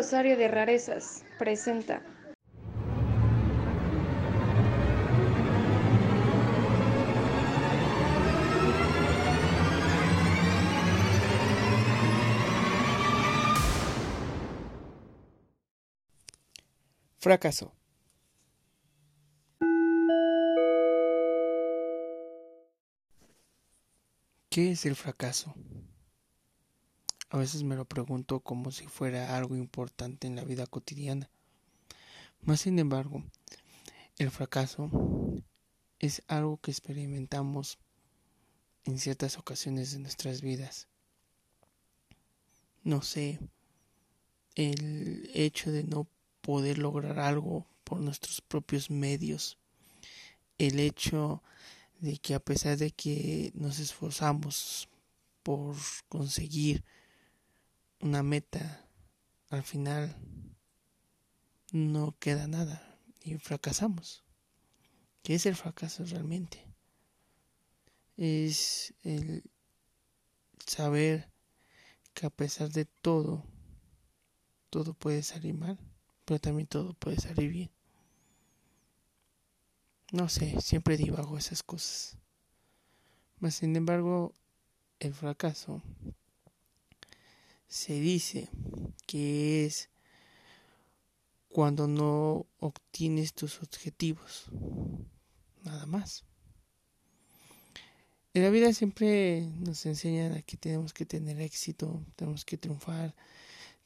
Rosario de Rarezas presenta Fracaso. ¿Qué es el fracaso? A veces me lo pregunto como si fuera algo importante en la vida cotidiana. Más sin embargo, el fracaso es algo que experimentamos en ciertas ocasiones de nuestras vidas. No sé, el hecho de no poder lograr algo por nuestros propios medios, el hecho de que a pesar de que nos esforzamos por conseguir una meta, al final no queda nada y fracasamos. ¿Qué es el fracaso realmente? Es el saber que a pesar de todo, todo puede salir mal, pero también todo puede salir bien. No sé, siempre divago esas cosas. Mas sin embargo, el fracaso se dice que es cuando no obtienes tus objetivos. Nada más. En la vida siempre nos enseñan que tenemos que tener éxito, tenemos que triunfar,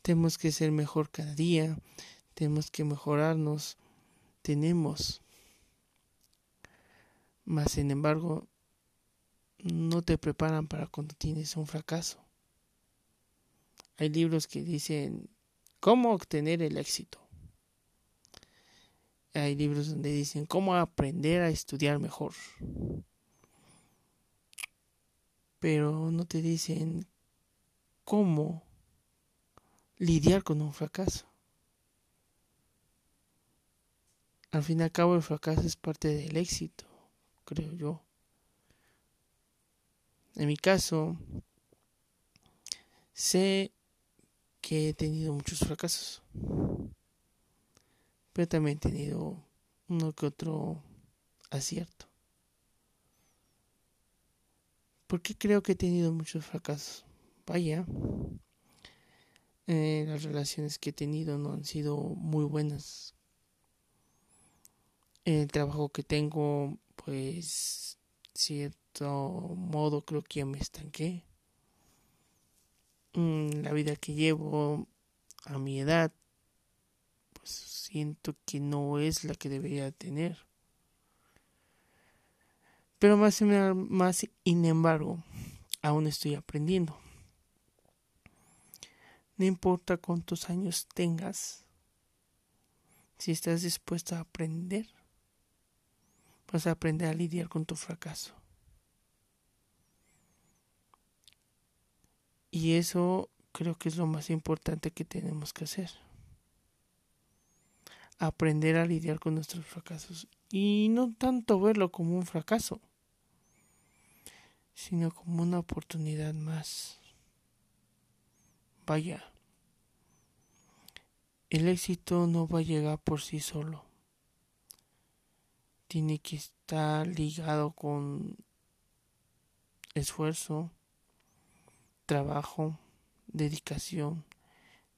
tenemos que ser mejor cada día, tenemos que mejorarnos, tenemos mas, sin embargo, no te preparan para cuando tienes un fracaso. Hay libros que dicen cómo obtener el éxito. Hay libros donde dicen cómo aprender a estudiar mejor. Pero no te dicen cómo lidiar con un fracaso. Al fin y al cabo el fracaso es parte del éxito creo yo. En mi caso, sé que he tenido muchos fracasos, pero también he tenido uno que otro acierto. ¿Por qué creo que he tenido muchos fracasos? Vaya, eh, las relaciones que he tenido no han sido muy buenas. El trabajo que tengo pues cierto modo creo que ya me estanqué. Mm, la vida que llevo a mi edad, pues siento que no es la que debería tener. Pero más, más sin embargo, aún estoy aprendiendo. No importa cuántos años tengas, si estás dispuesto a aprender, vas a aprender a lidiar con tu fracaso. Y eso creo que es lo más importante que tenemos que hacer. Aprender a lidiar con nuestros fracasos. Y no tanto verlo como un fracaso, sino como una oportunidad más. Vaya, el éxito no va a llegar por sí solo tiene que estar ligado con esfuerzo, trabajo, dedicación,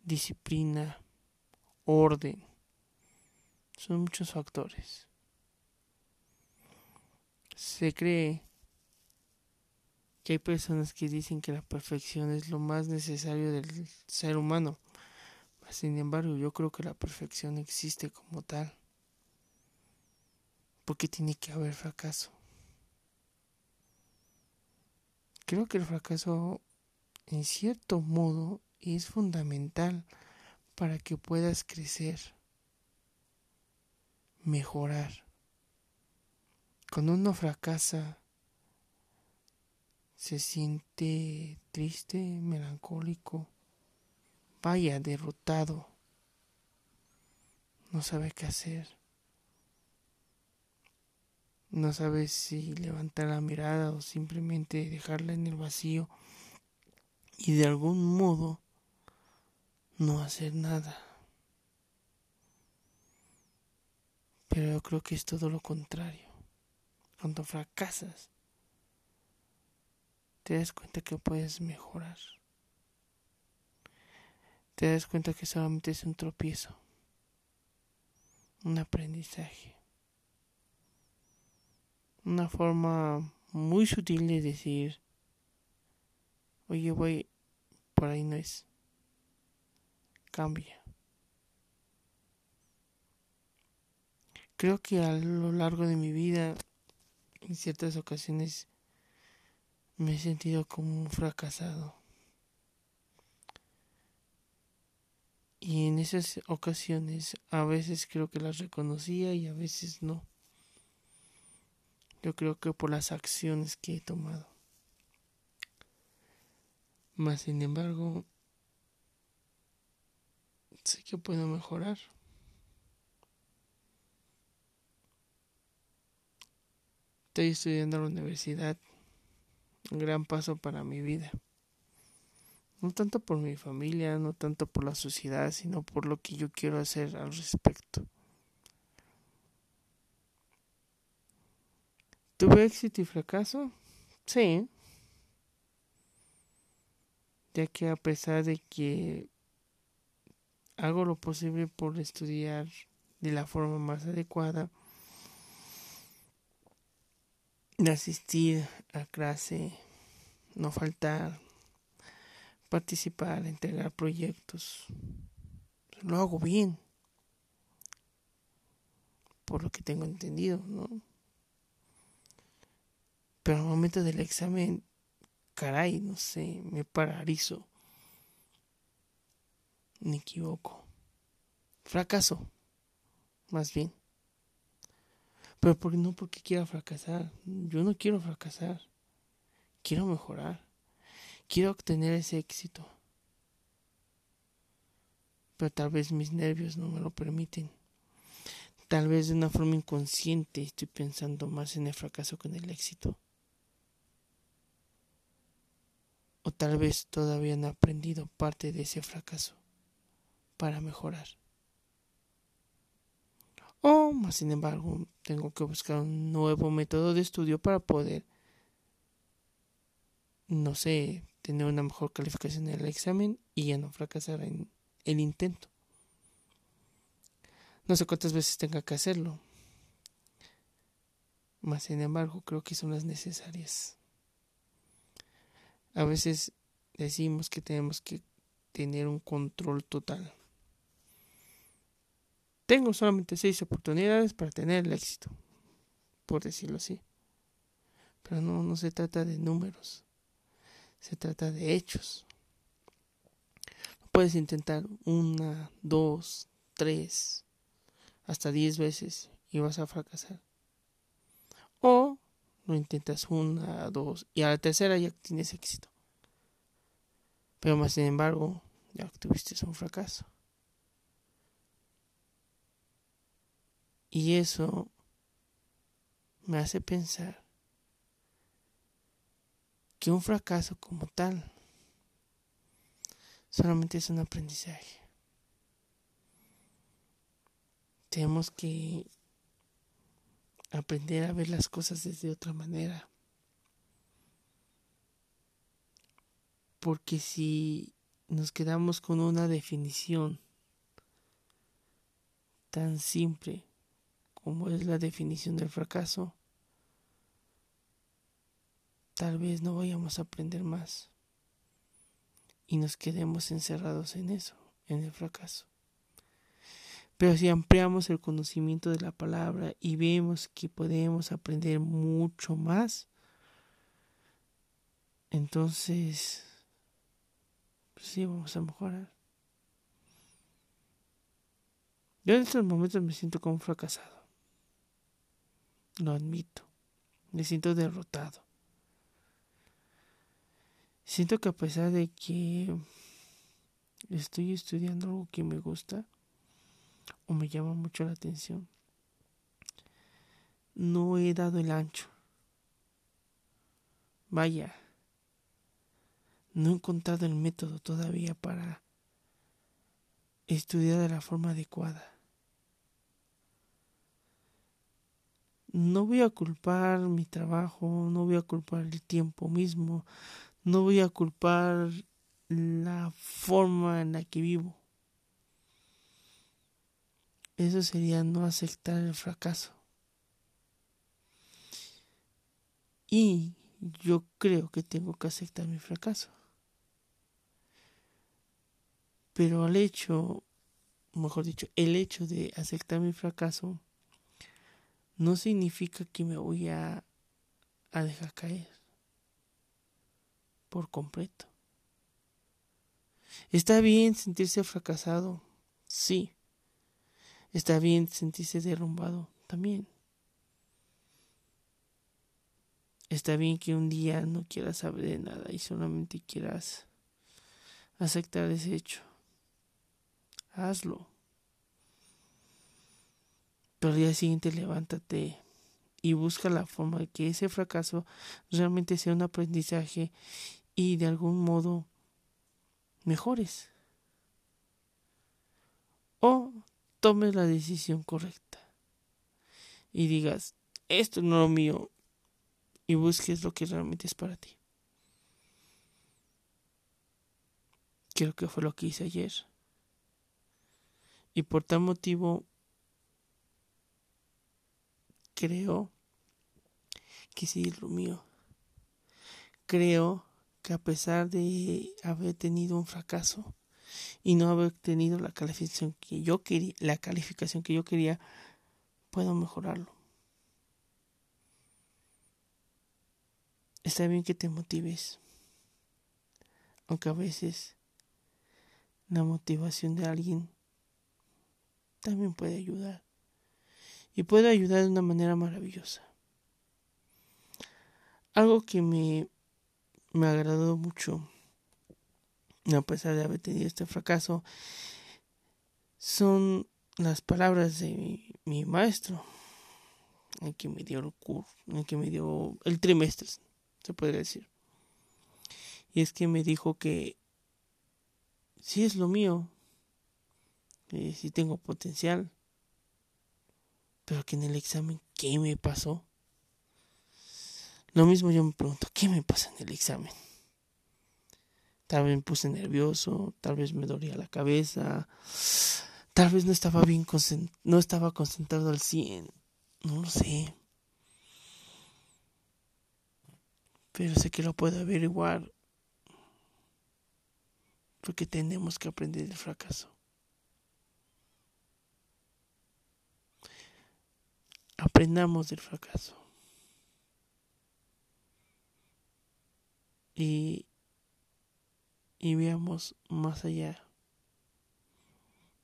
disciplina, orden. Son muchos factores. Se cree que hay personas que dicen que la perfección es lo más necesario del ser humano. Sin embargo, yo creo que la perfección existe como tal porque tiene que haber fracaso. Creo que el fracaso, en cierto modo, es fundamental para que puedas crecer, mejorar. Cuando uno fracasa, se siente triste, melancólico, vaya derrotado, no sabe qué hacer no sabes si levantar la mirada o simplemente dejarla en el vacío y de algún modo no hacer nada. Pero yo creo que es todo lo contrario. Cuando fracasas, te das cuenta que puedes mejorar. Te das cuenta que solamente es un tropiezo, un aprendizaje, una forma muy sutil de decir oye, voy, por ahí no es, cambia. Creo que a lo largo de mi vida, en ciertas ocasiones, me he sentido como un fracasado. Y en esas ocasiones a veces creo que las reconocía y a veces no. Yo creo que por las acciones que he tomado. Más sin embargo, sé que puedo mejorar. Estoy estudiando en la universidad, un gran paso para mi vida. No tanto por mi familia, no tanto por la sociedad, sino por lo que yo quiero hacer al respecto. ¿Tuve éxito y fracaso? Sí. Ya que a pesar de que hago lo posible por estudiar de la forma más adecuada, de asistir a clase, no faltar, participar, entregar proyectos. Lo hago bien, por lo que tengo entendido, ¿no? Pero al momento del examen, caray, no sé, me paralizo. Me equivoco. Fracaso, más bien. Pero por, no porque quiera fracasar. Yo no quiero fracasar. Quiero mejorar. Quiero obtener ese éxito. Pero tal vez mis nervios no me lo permiten. Tal vez de una forma inconsciente estoy pensando más en el fracaso que en el éxito. O tal vez todavía no he aprendido parte de ese fracaso para mejorar. O, más sin embargo, tengo que buscar un nuevo método de estudio para poder, no sé, tener una mejor calificación en el examen y ya no fracasar en el intento. No sé cuántas veces tenga que hacerlo. Más sin embargo, creo que son las necesarias. A veces decimos que tenemos que tener un control total. Tengo solamente seis oportunidades para tener el éxito, por decirlo así. Pero no, no se trata de números, se trata de hechos. Puedes intentar una, dos, tres, hasta diez veces y vas a fracasar. O lo intentas una, dos y a la tercera ya tienes éxito. Pero más sin embargo, ya tuviste un fracaso. Y eso me hace pensar que un fracaso como tal solamente es un aprendizaje. Tenemos que aprender a ver las cosas desde otra manera. Porque si nos quedamos con una definición tan simple como es la definición del fracaso, tal vez no vayamos a aprender más y nos quedemos encerrados en eso, en el fracaso. Pero si ampliamos el conocimiento de la palabra y vemos que podemos aprender mucho más, entonces pues sí vamos a mejorar. Yo en estos momentos me siento como fracasado. Lo admito. Me siento derrotado. Siento que a pesar de que estoy estudiando algo que me gusta o me llama mucho la atención, no he dado el ancho. Vaya, no he encontrado el método todavía para estudiar de la forma adecuada. no voy a culpar mi trabajo, no voy a culpar el tiempo mismo, no voy a culpar la forma en la que vivo. Eso sería no aceptar el fracaso. Y yo creo que tengo que aceptar mi fracaso. Pero al hecho, mejor dicho, el hecho de aceptar mi fracaso no significa que me voy a, a dejar caer por completo. Está bien sentirse fracasado, sí. Está bien sentirse derrumbado, también. Está bien que un día no quieras saber de nada y solamente quieras aceptar ese hecho. Hazlo. Pero al día siguiente levántate y busca la forma de que ese fracaso realmente sea un aprendizaje y de algún modo mejores. O tomes la decisión correcta y digas, esto no es lo mío, y busques lo que realmente es para ti. Creo que fue lo que hice ayer. Y por tal motivo creo que sí es lo mío. Creo que a pesar de haber tenido un fracaso y no haber tenido la calificación que yo quería, la calificación que yo quería, puedo mejorarlo. Está bien que te motives, aunque a veces la motivación de alguien también puede ayudar y puede ayudar de una manera maravillosa. Algo que me, me agradó mucho, a pesar de haber tenido este fracaso, son las palabras de mi, maestro, el que me dio el curso, el que me dio el trimestre se podría decir. Y es que me dijo que si es lo mío, si sí tengo potencial, pero que en el examen, ¿qué me pasó? Lo mismo yo me pregunto, ¿qué me pasa en el examen? Tal vez me puse nervioso, tal vez me dolía la cabeza, tal vez no estaba bien no estaba concentrado al 100, no lo sé. pero sé que lo puedo averiguar porque tenemos que aprender del fracaso. Aprendamos del fracaso. Y, y veamos más allá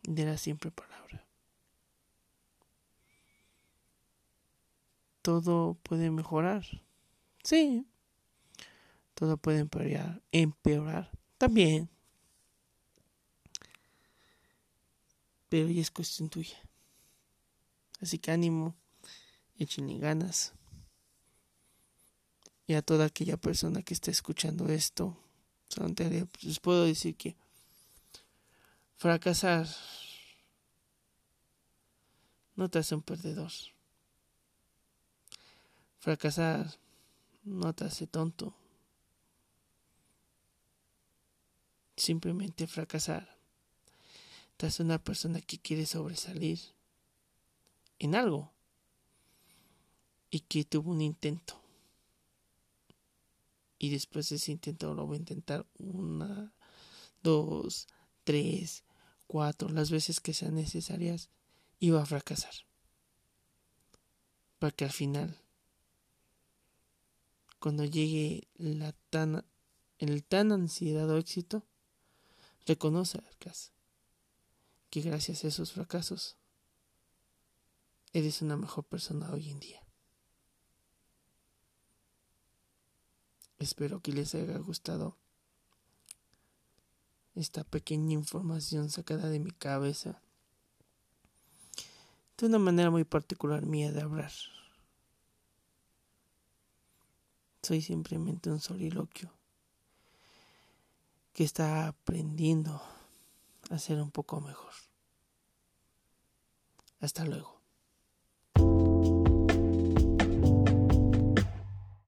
de la simple palabra. Todo puede mejorar. Sí, todo puede empeorar, empeorar también. Pero ya es cuestión tuya. Así que ánimo, échenle ganas. Y a toda aquella persona que esté escuchando esto, les puedo decir que fracasar no te hace un perdedor. Fracasar no te hace tonto. simplemente fracasar. Tras una persona que quiere sobresalir en algo y que tuvo un intento. Y después de ese intento lo va a intentar una, dos, tres, cuatro, las veces que sean necesarias y va a fracasar. Para que al final, cuando llegue la tan, el tan ansiedad éxito, Reconoce que gracias a esos fracasos eres una mejor persona hoy en día. Espero que les haya gustado esta pequeña información sacada de mi cabeza de una manera muy particular mía de hablar. Soy simplemente un soliloquio que está aprendiendo a ser un poco mejor. Hasta luego.